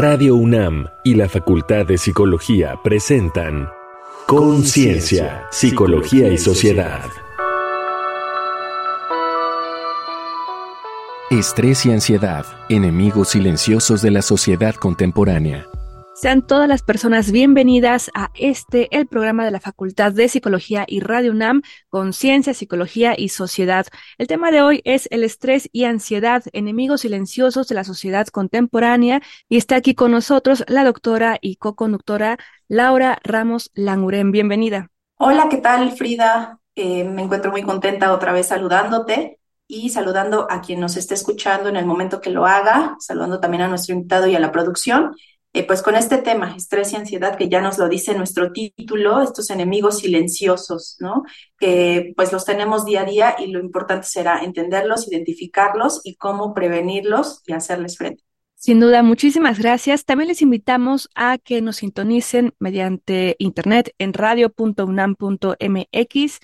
Radio UNAM y la Facultad de Psicología presentan Conciencia, Psicología y Sociedad. Estrés y ansiedad, enemigos silenciosos de la sociedad contemporánea. Sean todas las personas bienvenidas a este, el programa de la Facultad de Psicología y Radio UNAM, Conciencia, Psicología y Sociedad. El tema de hoy es el estrés y ansiedad, enemigos silenciosos de la sociedad contemporánea. Y está aquí con nosotros la doctora y co-conductora Laura Ramos Languren. Bienvenida. Hola, ¿qué tal, Frida? Eh, me encuentro muy contenta otra vez saludándote y saludando a quien nos esté escuchando en el momento que lo haga, saludando también a nuestro invitado y a la producción. Eh, pues con este tema, estrés y ansiedad, que ya nos lo dice nuestro título, estos enemigos silenciosos, ¿no? Que pues los tenemos día a día y lo importante será entenderlos, identificarlos y cómo prevenirlos y hacerles frente. Sin duda, muchísimas gracias. También les invitamos a que nos sintonicen mediante internet en radio.unam.mx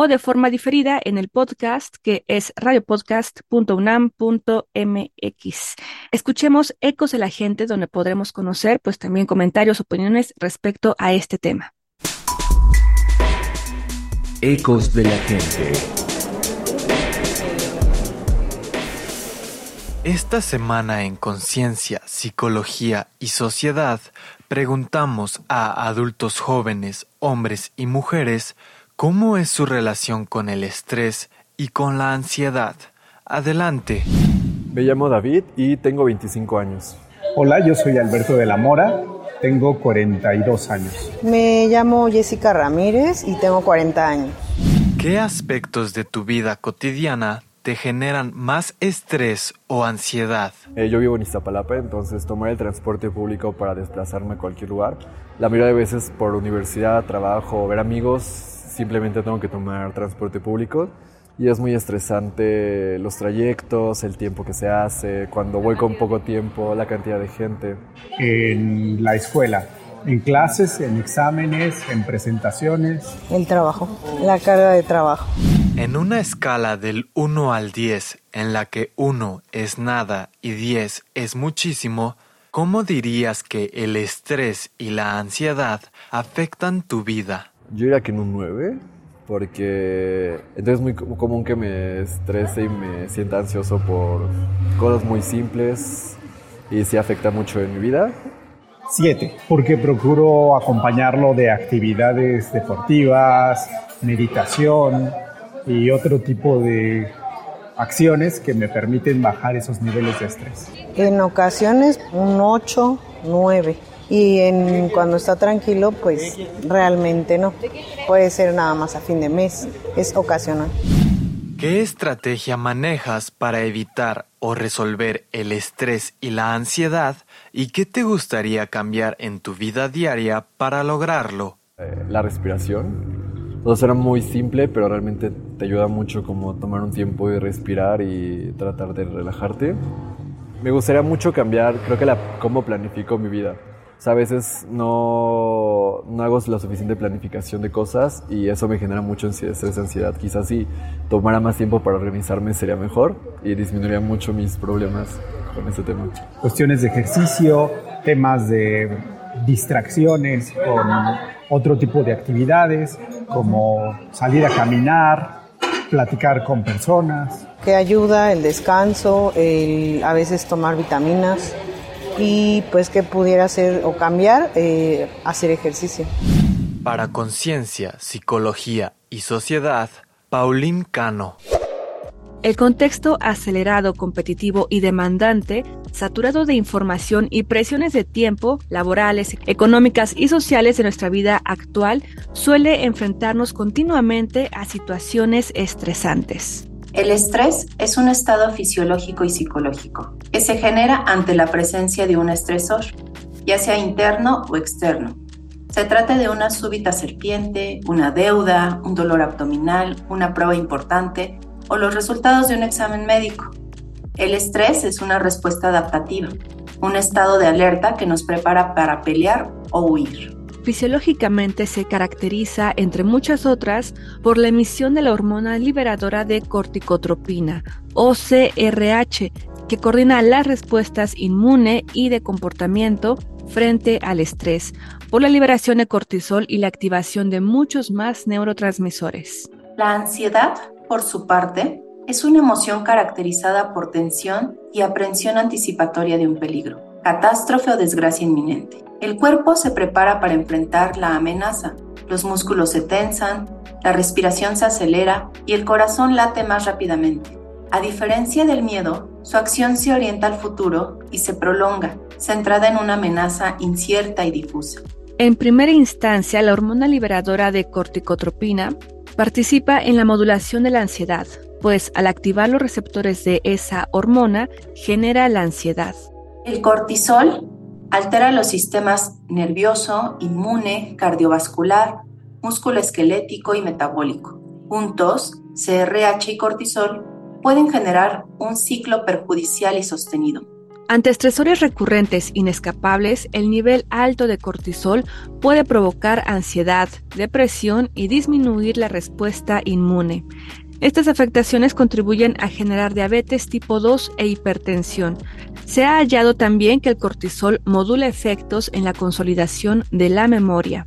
o de forma diferida en el podcast que es radiopodcast.unam.mx. Escuchemos Ecos de la Gente, donde podremos conocer pues también comentarios, opiniones respecto a este tema. Ecos de la Gente. Esta semana en Conciencia, Psicología y Sociedad preguntamos a adultos jóvenes, hombres y mujeres ¿Cómo es su relación con el estrés y con la ansiedad? Adelante. Me llamo David y tengo 25 años. Hola, yo soy Alberto de la Mora, tengo 42 años. Me llamo Jessica Ramírez y tengo 40 años. ¿Qué aspectos de tu vida cotidiana te generan más estrés o ansiedad? Eh, yo vivo en Iztapalapa, entonces tomar el transporte público para desplazarme a cualquier lugar, la mayoría de veces por universidad, trabajo, ver amigos, simplemente tengo que tomar transporte público y es muy estresante los trayectos, el tiempo que se hace, cuando voy con poco tiempo, la cantidad de gente. En la escuela, en clases, en exámenes, en presentaciones. El trabajo, la carga de trabajo. En una escala del 1 al 10, en la que 1 es nada y 10 es muchísimo, ¿cómo dirías que el estrés y la ansiedad afectan tu vida? Yo diría que en un 9, porque entonces es muy común que me estrese y me sienta ansioso por cosas muy simples y sí afecta mucho en mi vida. 7, porque procuro acompañarlo de actividades deportivas, meditación y otro tipo de acciones que me permiten bajar esos niveles de estrés. En ocasiones un 8, 9 y en, cuando está tranquilo, pues realmente no. Puede ser nada más a fin de mes, es ocasional. ¿Qué estrategia manejas para evitar o resolver el estrés y la ansiedad y qué te gustaría cambiar en tu vida diaria para lograrlo? Eh, la respiración. Todo será muy simple, pero realmente te ayuda mucho como tomar un tiempo y respirar y tratar de relajarte. Me gustaría mucho cambiar, creo que la, cómo planifico mi vida a veces no, no hago la suficiente planificación de cosas y eso me genera mucho estrés y ansiedad. Quizás si tomara más tiempo para organizarme sería mejor y disminuiría mucho mis problemas con ese tema. Cuestiones de ejercicio, temas de distracciones con otro tipo de actividades, como salir a caminar, platicar con personas. Que ayuda el descanso, el a veces tomar vitaminas y pues que pudiera hacer o cambiar, eh, hacer ejercicio. Para Conciencia, Psicología y Sociedad, Paulín Cano. El contexto acelerado, competitivo y demandante, saturado de información y presiones de tiempo, laborales, económicas y sociales de nuestra vida actual, suele enfrentarnos continuamente a situaciones estresantes. El estrés es un estado fisiológico y psicológico se genera ante la presencia de un estresor, ya sea interno o externo. Se trata de una súbita serpiente, una deuda, un dolor abdominal, una prueba importante o los resultados de un examen médico. El estrés es una respuesta adaptativa, un estado de alerta que nos prepara para pelear o huir fisiológicamente se caracteriza, entre muchas otras, por la emisión de la hormona liberadora de corticotropina, o CRH, que coordina las respuestas inmune y de comportamiento frente al estrés por la liberación de cortisol y la activación de muchos más neurotransmisores. La ansiedad, por su parte, es una emoción caracterizada por tensión y aprensión anticipatoria de un peligro, catástrofe o desgracia inminente. El cuerpo se prepara para enfrentar la amenaza, los músculos se tensan, la respiración se acelera y el corazón late más rápidamente. A diferencia del miedo, su acción se orienta al futuro y se prolonga, centrada en una amenaza incierta y difusa. En primera instancia, la hormona liberadora de corticotropina participa en la modulación de la ansiedad, pues al activar los receptores de esa hormona genera la ansiedad. El cortisol altera los sistemas nervioso, inmune, cardiovascular, músculo esquelético y metabólico. Juntos, CRH y cortisol pueden generar un ciclo perjudicial y sostenido. Ante estresores recurrentes inescapables, el nivel alto de cortisol puede provocar ansiedad, depresión y disminuir la respuesta inmune. Estas afectaciones contribuyen a generar diabetes tipo 2 e hipertensión. Se ha hallado también que el cortisol modula efectos en la consolidación de la memoria.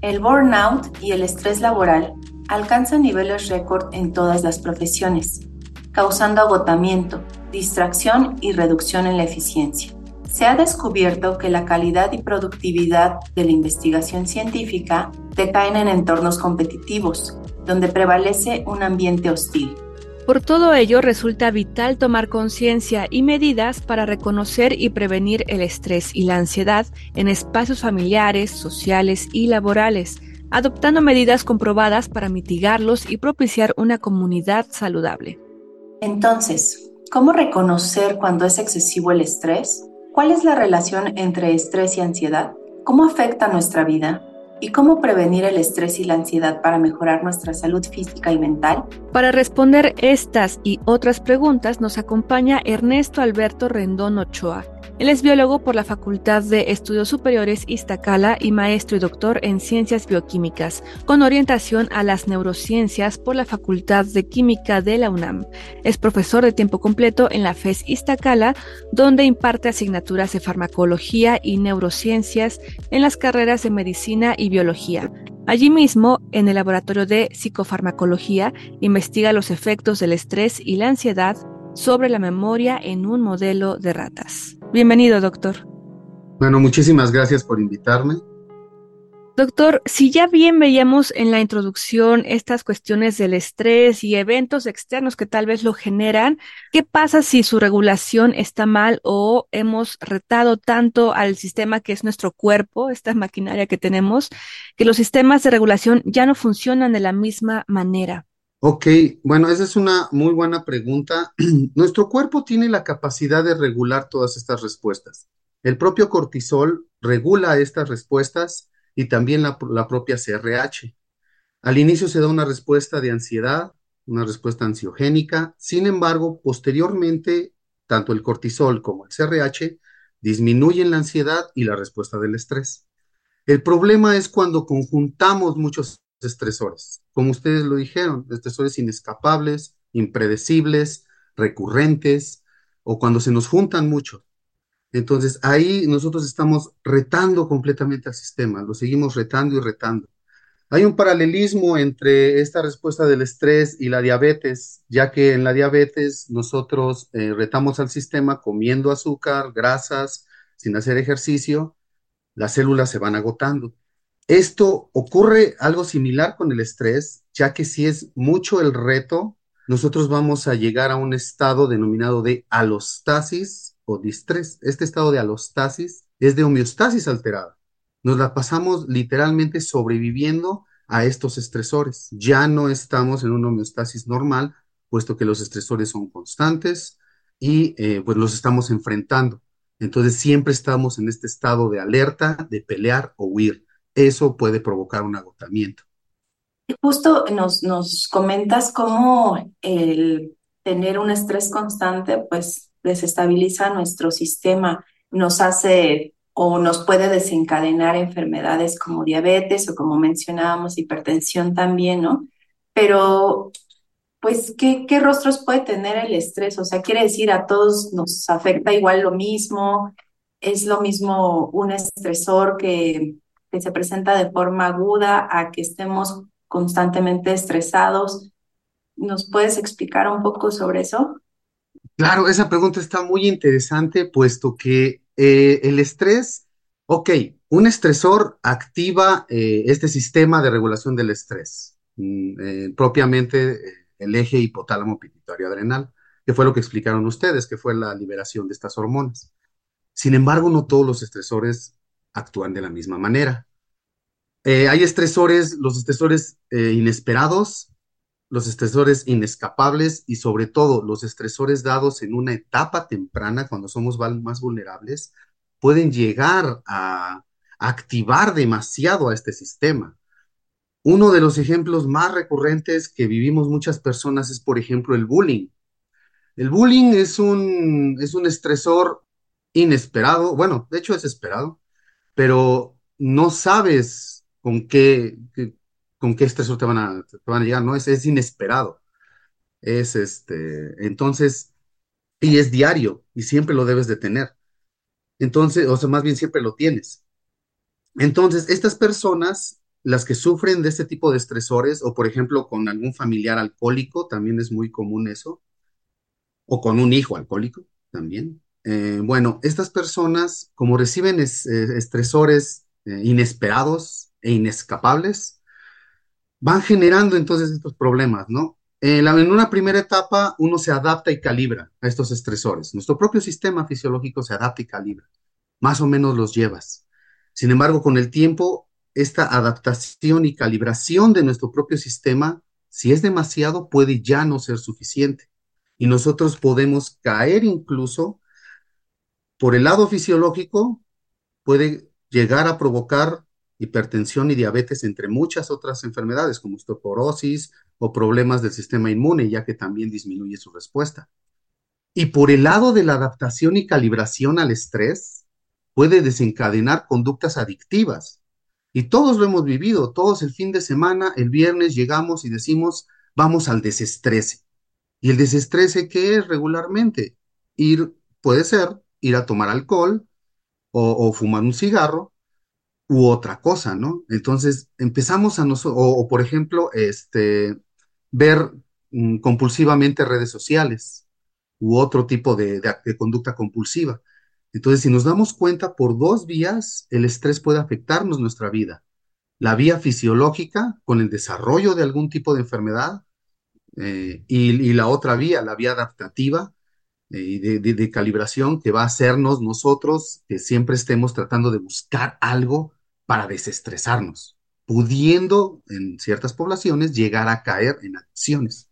El burnout y el estrés laboral alcanzan niveles récord en todas las profesiones, causando agotamiento, distracción y reducción en la eficiencia. Se ha descubierto que la calidad y productividad de la investigación científica decaen en entornos competitivos, donde prevalece un ambiente hostil. Por todo ello, resulta vital tomar conciencia y medidas para reconocer y prevenir el estrés y la ansiedad en espacios familiares, sociales y laborales, adoptando medidas comprobadas para mitigarlos y propiciar una comunidad saludable. Entonces, ¿cómo reconocer cuando es excesivo el estrés? ¿Cuál es la relación entre estrés y ansiedad? ¿Cómo afecta nuestra vida? ¿Y cómo prevenir el estrés y la ansiedad para mejorar nuestra salud física y mental? Para responder estas y otras preguntas nos acompaña Ernesto Alberto Rendón Ochoa. Él es biólogo por la Facultad de Estudios Superiores Iztacala y maestro y doctor en Ciencias Bioquímicas, con orientación a las neurociencias por la Facultad de Química de la UNAM. Es profesor de tiempo completo en la FES Iztacala, donde imparte asignaturas de farmacología y neurociencias en las carreras de medicina y biología. Allí mismo, en el laboratorio de psicofarmacología, investiga los efectos del estrés y la ansiedad sobre la memoria en un modelo de ratas. Bienvenido, doctor. Bueno, muchísimas gracias por invitarme. Doctor, si ya bien veíamos en la introducción estas cuestiones del estrés y eventos externos que tal vez lo generan, ¿qué pasa si su regulación está mal o hemos retado tanto al sistema que es nuestro cuerpo, esta maquinaria que tenemos, que los sistemas de regulación ya no funcionan de la misma manera? Ok, bueno, esa es una muy buena pregunta. Nuestro cuerpo tiene la capacidad de regular todas estas respuestas. El propio cortisol regula estas respuestas y también la, propia CRH. Al inicio se da una respuesta de ansiedad, una respuesta ansiogénica. Sin embargo, posteriormente, tanto el cortisol como el CRH disminuyen la ansiedad y la respuesta del estrés. El problema es cuando conjuntamos muchos estresores. Como ustedes lo dijeron, estresores inescapables, impredecibles, recurrentes, o cuando se nos juntan mucho. Entonces ahí nosotros estamos retando completamente al sistema, lo seguimos retando y retando. Hay un paralelismo entre esta respuesta del estrés y la diabetes, ya que en la diabetes nosotros eh, retamos al sistema comiendo azúcar, grasas, sin hacer ejercicio, las células se van agotando. Esto ocurre algo similar con el estrés, ya que si es mucho el reto, nosotros vamos a llegar a un estado denominado de alostasis o distrés. Este estado de alostasis es de homeostasis alterada. Nos la pasamos literalmente sobreviviendo a estos estresores. Ya no estamos en una homeostasis normal, puesto que los estresores son constantes y eh, pues los estamos enfrentando. Entonces siempre estamos en este estado de alerta, de pelear o huir eso puede provocar un agotamiento. Justo nos, nos comentas cómo el tener un estrés constante pues desestabiliza nuestro sistema, nos hace o nos puede desencadenar enfermedades como diabetes o como mencionábamos, hipertensión también, ¿no? Pero pues, ¿qué, qué rostros puede tener el estrés? O sea, quiere decir, a todos nos afecta igual lo mismo, es lo mismo un estresor que, que se presenta de forma aguda a que estemos constantemente estresados. ¿Nos puedes explicar un poco sobre eso? Claro, esa pregunta está muy interesante, puesto que eh, el estrés, ok, un estresor activa eh, este sistema de regulación del estrés, mm, eh, propiamente el eje hipotálamo pituitario adrenal, que fue lo que explicaron ustedes, que fue la liberación de estas hormonas. Sin embargo, no todos los estresores actúan de la misma manera. Eh, hay estresores, los estresores eh, inesperados, los estresores inescapables y sobre todo los estresores dados en una etapa temprana, cuando somos más vulnerables, pueden llegar a activar demasiado a este sistema. Uno de los ejemplos más recurrentes que vivimos muchas personas es, por ejemplo, el bullying. El bullying es un, es un estresor inesperado, bueno, de hecho es esperado, pero no sabes con qué, con qué estresor te van a, te van a llegar, ¿no? Es, es inesperado. Es este, entonces, y es diario, y siempre lo debes de tener. Entonces, o sea, más bien siempre lo tienes. Entonces, estas personas, las que sufren de este tipo de estresores, o por ejemplo con algún familiar alcohólico, también es muy común eso, o con un hijo alcohólico también. Eh, bueno, estas personas, como reciben eh, estresores eh, inesperados e inescapables, van generando entonces estos problemas, ¿no? En la- en una primera etapa, uno se adapta y calibra a estos estresores. Nuestro propio sistema fisiológico se adapta y calibra. Más o menos los llevas. Sin embargo, con el tiempo, esta adaptación y calibración de nuestro propio sistema, si es demasiado, puede ya no ser suficiente. Y nosotros podemos caer incluso por el lado fisiológico, puede llegar a provocar hipertensión y diabetes, entre muchas otras enfermedades como osteoporosis o problemas del sistema inmune, ya que también disminuye su respuesta. Y por el lado de la adaptación y calibración al estrés, puede desencadenar conductas adictivas. Y todos lo hemos vivido, todos el fin de semana, el viernes llegamos y decimos, vamos al desestrese. ¿Y el desestrese qué es regularmente? Ir, puede ser, ir a tomar alcohol o, fumar un cigarro u otra cosa, ¿no? Entonces empezamos a nosotros, o, por ejemplo, este, ver mm, compulsivamente redes sociales u otro tipo de, conducta compulsiva. Entonces, si nos damos cuenta, por dos vías el estrés puede afectarnos nuestra vida. La vía fisiológica, con el desarrollo de algún tipo de enfermedad, eh, y, la otra vía, la vía adaptativa eh, de, calibración, que va a hacernos nosotros que siempre estemos tratando de buscar algo para desestresarnos, pudiendo en ciertas poblaciones llegar a caer en adicciones.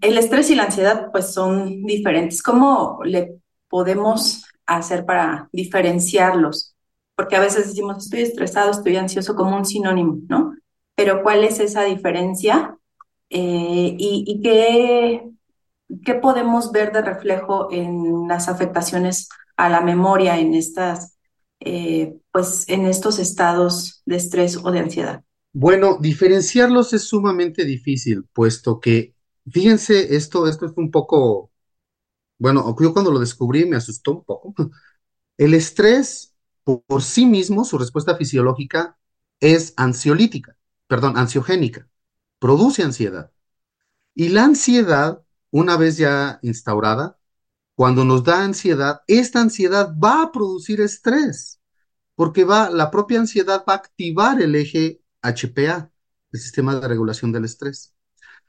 El estrés y la ansiedad pues son diferentes. ¿Cómo le podemos hacer para diferenciarlos? Porque a veces decimos estoy estresado, estoy ansioso como un sinónimo, ¿no? Pero ¿cuál es esa diferencia? Eh, y qué, qué podemos ver de reflejo en las afectaciones a la memoria en estas, eh, pues en estos estados de estrés o de ansiedad? Bueno, diferenciarlos es sumamente difícil, puesto que, fíjense, esto, esto es un poco, bueno, yo cuando lo descubrí me asustó un poco. El estrés por, por sí mismo, su respuesta fisiológica es ansiolítica, perdón, ansiogénica, produce ansiedad. Y la ansiedad, una vez ya instaurada, cuando nos da ansiedad, esta ansiedad va a producir estrés, porque va, la propia ansiedad va a activar el eje HPA, el sistema de regulación del estrés.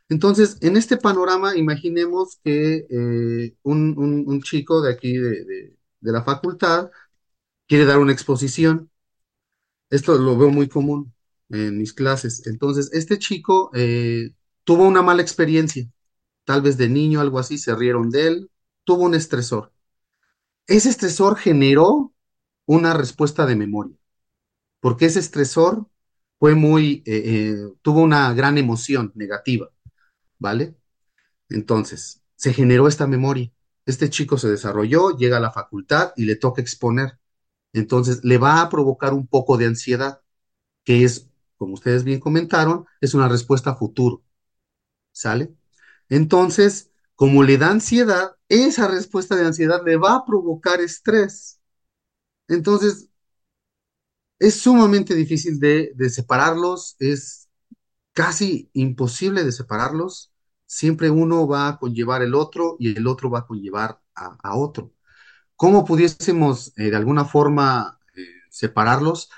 Entonces, en este panorama, imaginemos que eh, un, chico de aquí, de, de, de, la facultad, quiere dar una exposición. Esto lo veo muy común en mis clases. Entonces, este chico eh, tuvo una mala experiencia, tal vez de niño, algo así, se rieron de él, tuvo un estresor. Ese estresor generó una respuesta de memoria, porque ese estresor fue muy, eh, eh, tuvo una gran emoción negativa, ¿vale? Entonces, se generó esta memoria. Este chico se desarrolló, llega a la facultad y le toca exponer. Entonces, le va a provocar un poco de ansiedad, que es, como ustedes bien comentaron, es una respuesta a futuro. ¿Sale? Entonces, como le da ansiedad, esa respuesta de ansiedad le va a provocar estrés. Entonces, es sumamente difícil de, separarlos, es casi imposible de separarlos. Siempre uno va a conllevar el otro y el otro va a conllevar a, otro. ¿Cómo pudiésemos eh, de alguna forma eh, separarlos?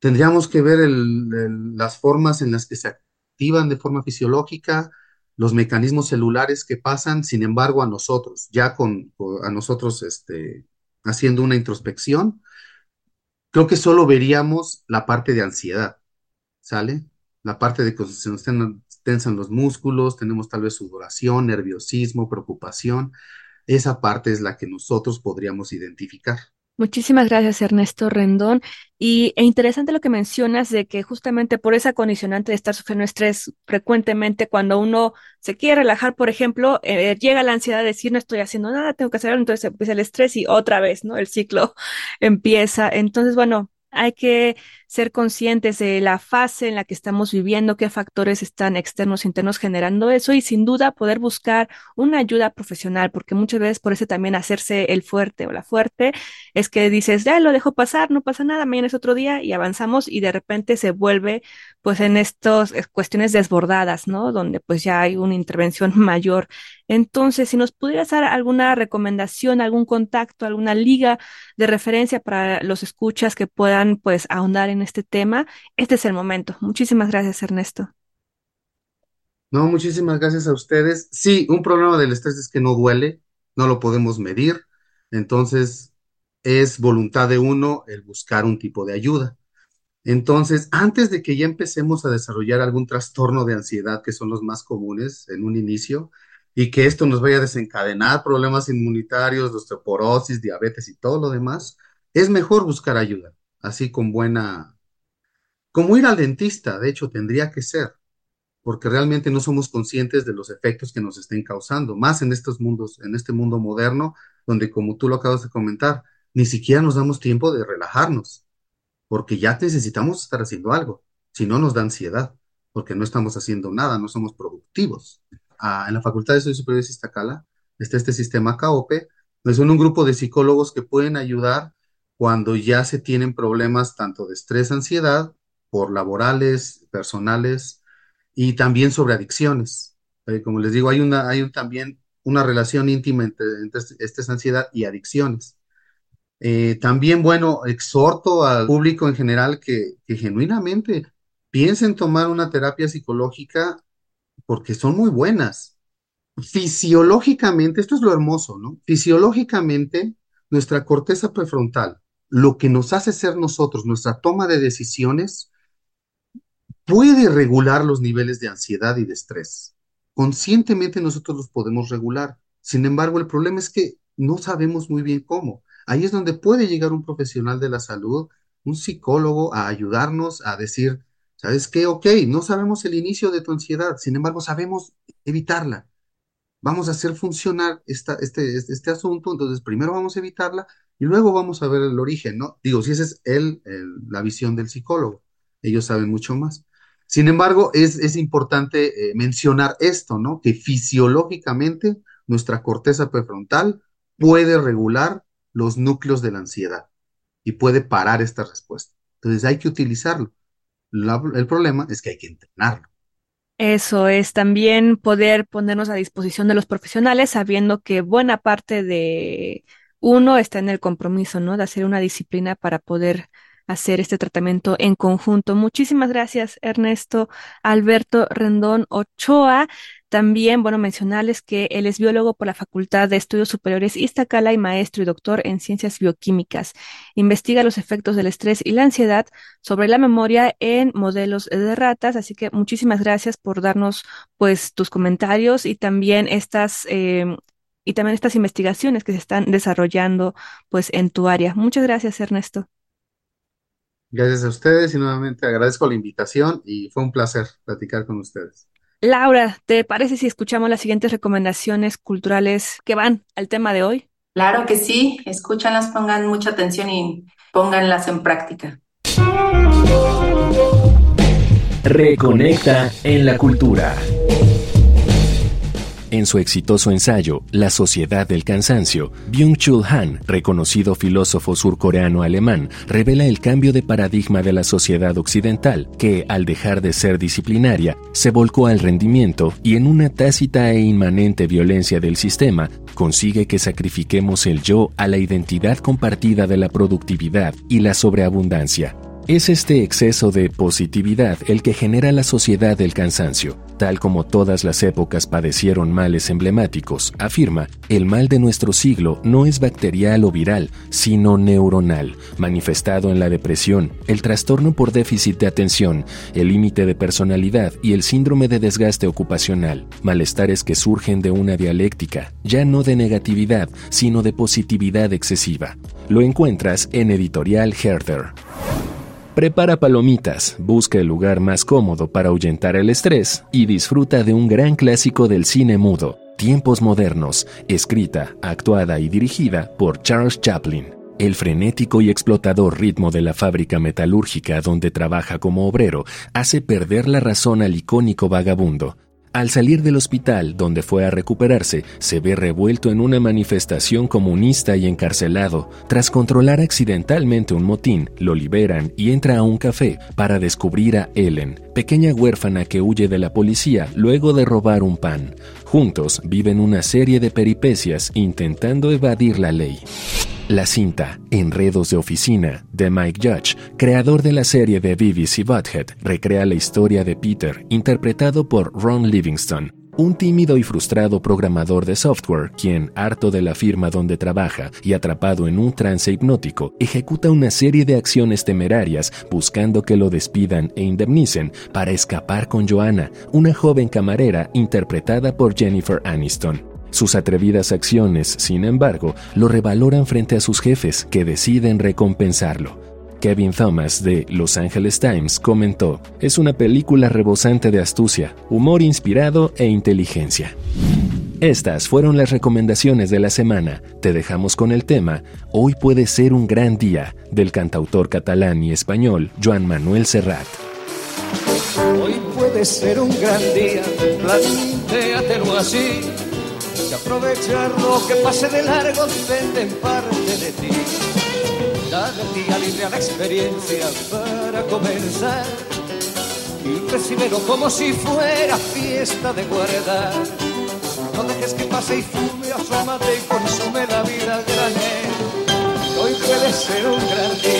Tendríamos que ver las formas en las que se activan de forma fisiológica, los mecanismos celulares que pasan, sin embargo, a nosotros, ya con, a nosotros este, haciendo una introspección, creo que solo veríamos la parte de ansiedad, ¿sale? La parte de que se nos tensan los músculos, tenemos tal vez sudoración, nerviosismo, preocupación. Esa parte es la que nosotros podríamos identificar. Muchísimas gracias, Ernesto Rendón. Y e interesante lo que mencionas de que justamente por esa condicionante de estar sufriendo estrés frecuentemente, cuando uno se quiere relajar, por ejemplo, eh, llega la ansiedad de decir no estoy haciendo nada, tengo que hacer entonces empieza el estrés y otra vez, ¿no? El ciclo empieza. Entonces, bueno, hay que ser conscientes de la fase en la que estamos viviendo, qué factores están externos e internos generando eso y sin duda poder buscar una ayuda profesional, porque muchas veces por eso también hacerse el fuerte o la fuerte es que dices, ya lo dejo pasar, no pasa nada, mañana es otro día y avanzamos y de repente se vuelve pues en estas cuestiones desbordadas, ¿no? Donde pues ya hay una intervención mayor. Entonces, si nos pudieras dar alguna recomendación, algún contacto, alguna liga de referencia para los escuchas que puedan pues ahondar en este tema, este es el momento. Muchísimas gracias, Ernesto. No, muchísimas gracias a ustedes. Sí, un problema del estrés es que no duele, no lo podemos medir, entonces es voluntad de uno el buscar un tipo de ayuda. Entonces, antes de que ya empecemos a desarrollar algún trastorno de ansiedad, que son los más comunes en un inicio, y que esto nos vaya a desencadenar problemas inmunitarios, osteoporosis, diabetes y todo lo demás, es mejor buscar ayuda, así con buena, como ir al dentista, de hecho, tendría que ser, porque realmente no somos conscientes de los efectos que nos estén causando, más en estos mundos, en este mundo moderno, donde como tú lo acabas de comentar, ni siquiera nos damos tiempo de relajarnos porque ya necesitamos estar haciendo algo, si no nos da ansiedad, porque no estamos haciendo nada, no somos productivos. Ah, en la Facultad de Estudios Superiores de Iztacala está este sistema CAOPE, pues son un grupo de psicólogos que pueden ayudar cuando ya se tienen problemas tanto de estrés, ansiedad, por laborales, personales y también sobre adicciones. Eh, como les digo, hay, una, hay también una relación íntima entre, entre esta ansiedad y adicciones. Eh, también, bueno, exhorto al público en general que, que genuinamente piensen tomar una terapia psicológica porque son muy buenas. Fisiológicamente, esto es lo hermoso, ¿no? Fisiológicamente, nuestra corteza prefrontal, lo que nos hace ser nosotros, nuestra toma de decisiones, puede regular los niveles de ansiedad y de estrés. Conscientemente nosotros los podemos regular. Sin embargo, el problema es que no sabemos muy bien cómo. Ahí es donde puede llegar un profesional de la salud, un psicólogo, a ayudarnos a decir, ¿sabes qué? Ok, no sabemos el inicio de tu ansiedad, sin embargo, sabemos evitarla. Vamos a hacer funcionar esta, este, este, este asunto, entonces primero vamos a evitarla y luego vamos a ver el origen, ¿no? Digo, si esa es el, la visión del psicólogo, ellos saben mucho más. Sin embargo, es, es importante eh, mencionar esto, ¿no? Que fisiológicamente nuestra corteza prefrontal puede regular los núcleos de la ansiedad y puede parar esta respuesta. Entonces hay que utilizarlo. el problema es que hay que entrenarlo. Eso es también poder ponernos a disposición de los profesionales sabiendo que buena parte de uno está en el compromiso, ¿no? De hacer una disciplina para poder hacer este tratamiento en conjunto. Muchísimas gracias, Ernesto Alberto Rendón Ochoa. También, bueno, mencionarles que él es biólogo por la Facultad de Estudios Superiores Iztacala y maestro y doctor en ciencias bioquímicas. Investiga los efectos del estrés y la ansiedad sobre la memoria en modelos de ratas. Así que muchísimas gracias por darnos, pues, tus comentarios y también estas em, y también estas investigaciones que se están desarrollando, pues, en tu área. Muchas gracias, Ernesto. Gracias a ustedes y nuevamente agradezco la invitación y fue un placer platicar con ustedes. Laura, ¿te parece si escuchamos las siguientes recomendaciones culturales que van al tema de hoy? Claro que sí, escúchanlas, pongan mucha atención y pónganlas en práctica. Reconecta en la cultura. En su exitoso ensayo La sociedad del cansancio, Byung-Chul Han, reconocido filósofo surcoreano alemán, revela el cambio de paradigma de la sociedad occidental, que, al dejar de ser disciplinaria, se volcó al rendimiento y en una tácita e inmanente violencia del sistema, consigue que sacrifiquemos el yo a la identidad compartida de la productividad y la sobreabundancia. Es este exceso de positividad el que genera la sociedad del cansancio. Tal como todas las épocas padecieron males emblemáticos, afirma, el mal de nuestro siglo no es bacterial o viral, sino neuronal, manifestado en la depresión, el trastorno por déficit de atención, el límite de personalidad y el síndrome de desgaste ocupacional, malestares que surgen de una dialéctica, ya no de negatividad, sino de positividad excesiva. Lo encuentras en Editorial Herder. Prepara palomitas, busca el lugar más cómodo para ahuyentar el estrés y disfruta de un gran clásico del cine mudo, Tiempos Modernos, escrita, actuada y dirigida por Charles Chaplin. El frenético y explotador ritmo de la fábrica metalúrgica donde trabaja como obrero hace perder la razón al icónico vagabundo, al salir del hospital donde fue a recuperarse, se ve revuelto en una manifestación comunista y encarcelado. Tras controlar accidentalmente un motín, lo liberan y entra a un café para descubrir a Ellen, pequeña huérfana que huye de la policía luego de robar un pan. Juntos viven una serie de peripecias intentando evadir la ley. La cinta Enredos de Oficina de Mike Judge, creador de la serie de BBC Butthead, recrea la historia de Peter, interpretado por Ron Livingston, un tímido y frustrado programador de software, quien, harto de la firma donde trabaja y atrapado en un trance hipnótico, ejecuta una serie de acciones temerarias buscando que lo despidan e indemnicen para escapar con Joanna, una joven camarera interpretada por Jennifer Aniston. Sus atrevidas acciones, sin embargo, lo revaloran frente a sus jefes, que deciden recompensarlo. Kevin Thomas de Los Angeles Times comentó, es una película rebosante de astucia, humor inspirado e inteligencia. Estas fueron las recomendaciones de la semana. Te dejamos con el tema Hoy puede ser un gran día del cantautor catalán y español Joan Manuel Serrat. Hoy puede ser un gran día, así aprovechar lo que pase de largo depende en parte de ti. Dale día libre a la experiencia para comenzar y recibelo como si fuera fiesta de guardar. No dejes que pase y fume, asómate y consume la vida grande. Hoy puede ser un gran día,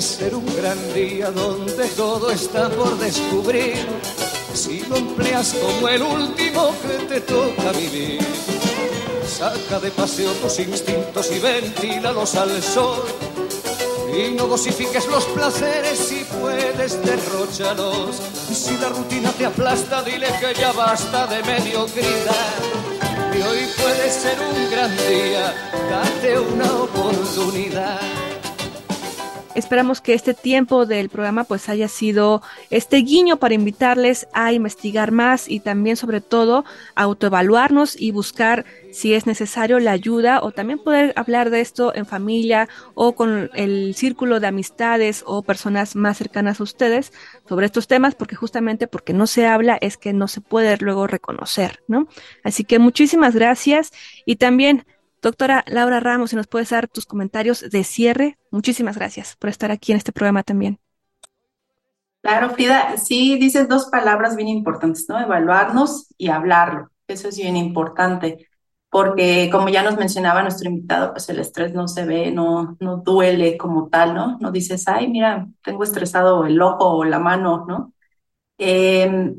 puede ser un gran día donde todo está por descubrir. Si lo empleas como el último que te toca vivir, saca de paseo tus instintos y ventílalos al sol. Y no dosifiques los placeres si puedes derrochalos. Si la rutina te aplasta, dile que ya basta de mediocridad. Y hoy puede ser un gran día, date una oportunidad. Esperamos que este tiempo del programa pues haya sido este guiño para invitarles a investigar más y también sobre todo autoevaluarnos y buscar si es necesario la ayuda o también poder hablar de esto en familia o con el círculo de amistades o personas más cercanas a ustedes sobre estos temas porque justamente porque no se habla es que no se puede luego reconocer, ¿no? Así que muchísimas gracias y también Doctora Laura Ramos, si nos puedes dar tus comentarios de cierre, muchísimas gracias por estar aquí en este programa también. Claro, Frida, sí dices dos palabras bien importantes, ¿no? Evaluarnos y hablarlo. Eso es bien importante, porque como ya nos mencionaba nuestro invitado, pues el estrés no se ve, no, no duele como tal, ¿no? No dices, ay, mira, tengo estresado el ojo o la mano, ¿no? Eh,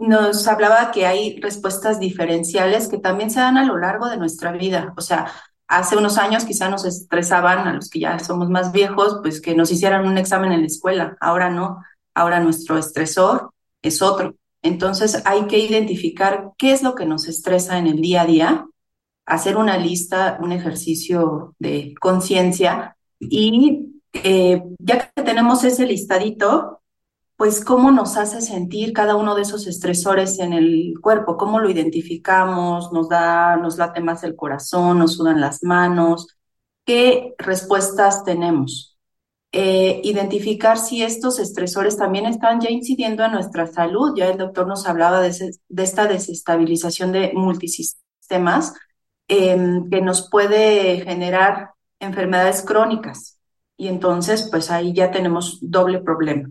nos hablaba que hay respuestas diferenciales que también se dan a lo largo de nuestra vida. O sea, hace unos años quizá nos estresaban a los que ya somos más viejos, pues que nos hicieran un examen en la escuela. Ahora no, ahora nuestro estresor es otro. Entonces hay que identificar qué es lo que nos estresa en el día a día, hacer una lista, un ejercicio de conciencia y eh, ya que tenemos ese listadito, pues cómo nos hace sentir cada uno de esos estresores en el cuerpo, cómo lo identificamos, nos da, nos late más el corazón, nos sudan las manos, qué respuestas tenemos. Eh, identificar si estos estresores también están ya incidiendo en nuestra salud. Ya el doctor nos hablaba de, esta desestabilización de multisistemas em, que nos puede generar enfermedades crónicas. Y entonces, pues ahí ya tenemos doble problema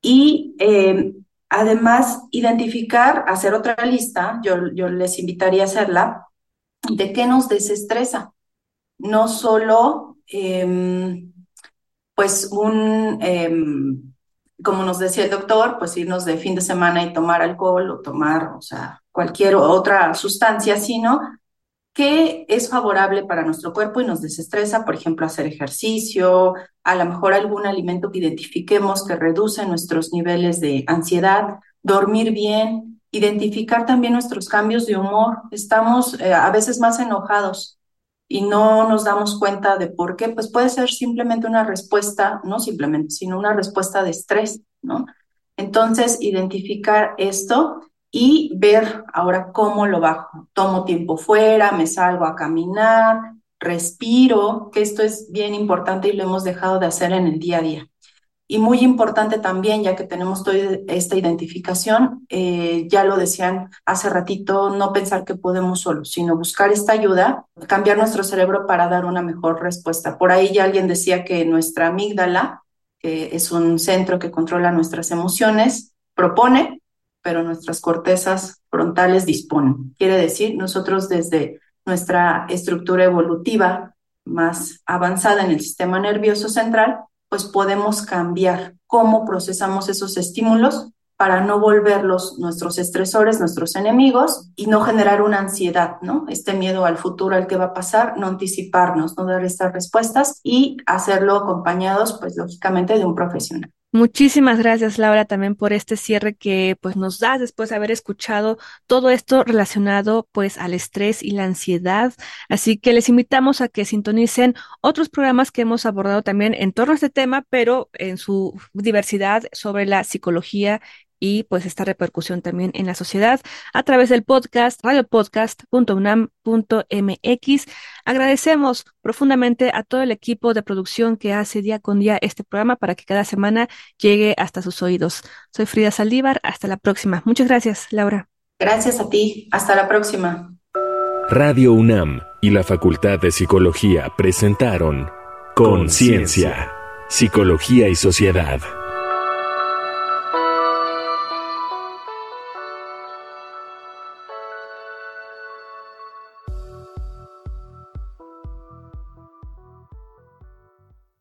y eh, además identificar, hacer otra lista, yo, les invitaría a hacerla, de qué nos desestresa. No solo, em, pues, un, em, como nos decía el doctor, pues irnos de fin de semana y tomar alcohol o tomar, o sea, cualquier otra sustancia, sino que es favorable para nuestro cuerpo y nos desestresa, por ejemplo, hacer ejercicio, a lo mejor algún alimento que identifiquemos que reduce nuestros niveles de ansiedad, dormir bien, identificar también nuestros cambios de humor. Estamos eh, a veces más enojados y no nos damos cuenta de por qué, pues puede ser simplemente una respuesta, no simplemente, sino una respuesta de estrés, ¿no? Entonces, identificar esto y ver ahora cómo lo bajo. Tomo tiempo fuera, me salgo a caminar, respiro, que esto es bien importante y lo hemos dejado de hacer en el día a día. Y muy importante también, ya que tenemos toda esta identificación, eh, ya lo decían hace ratito, no pensar que podemos solos, sino buscar esta ayuda, cambiar nuestro cerebro para dar una mejor respuesta. Por ahí ya alguien decía que nuestra amígdala, que es un centro que controla nuestras emociones, propone, pero nuestras cortezas frontales disponen. Quiere decir, nosotros desde nuestra estructura evolutiva más avanzada en el sistema nervioso central, pues podemos cambiar cómo procesamos esos estímulos para no volverlos nuestros estresores, nuestros enemigos y no generar una ansiedad, ¿no? Este miedo al futuro, al que va a pasar, no anticiparnos, no dar estas respuestas y hacerlo acompañados, pues lógicamente, de un profesional. Muchísimas gracias, Laura, también por este cierre que pues nos das después de haber escuchado todo esto relacionado pues al estrés y la ansiedad. Así que les invitamos a que sintonicen otros programas que hemos abordado también en torno a este tema, pero en su diversidad sobre la psicología y pues esta repercusión también en la sociedad a través del podcast radiopodcast.unam.mx. Agradecemos profundamente a todo el equipo de producción que hace día con día este programa para que cada semana llegue hasta sus oídos. Soy Frida Saldívar, hasta la próxima. Muchas gracias, Laura. Gracias a ti, hasta la próxima. Radio UNAM y la Facultad de Psicología presentaron Conciencia, Psicología y Sociedad.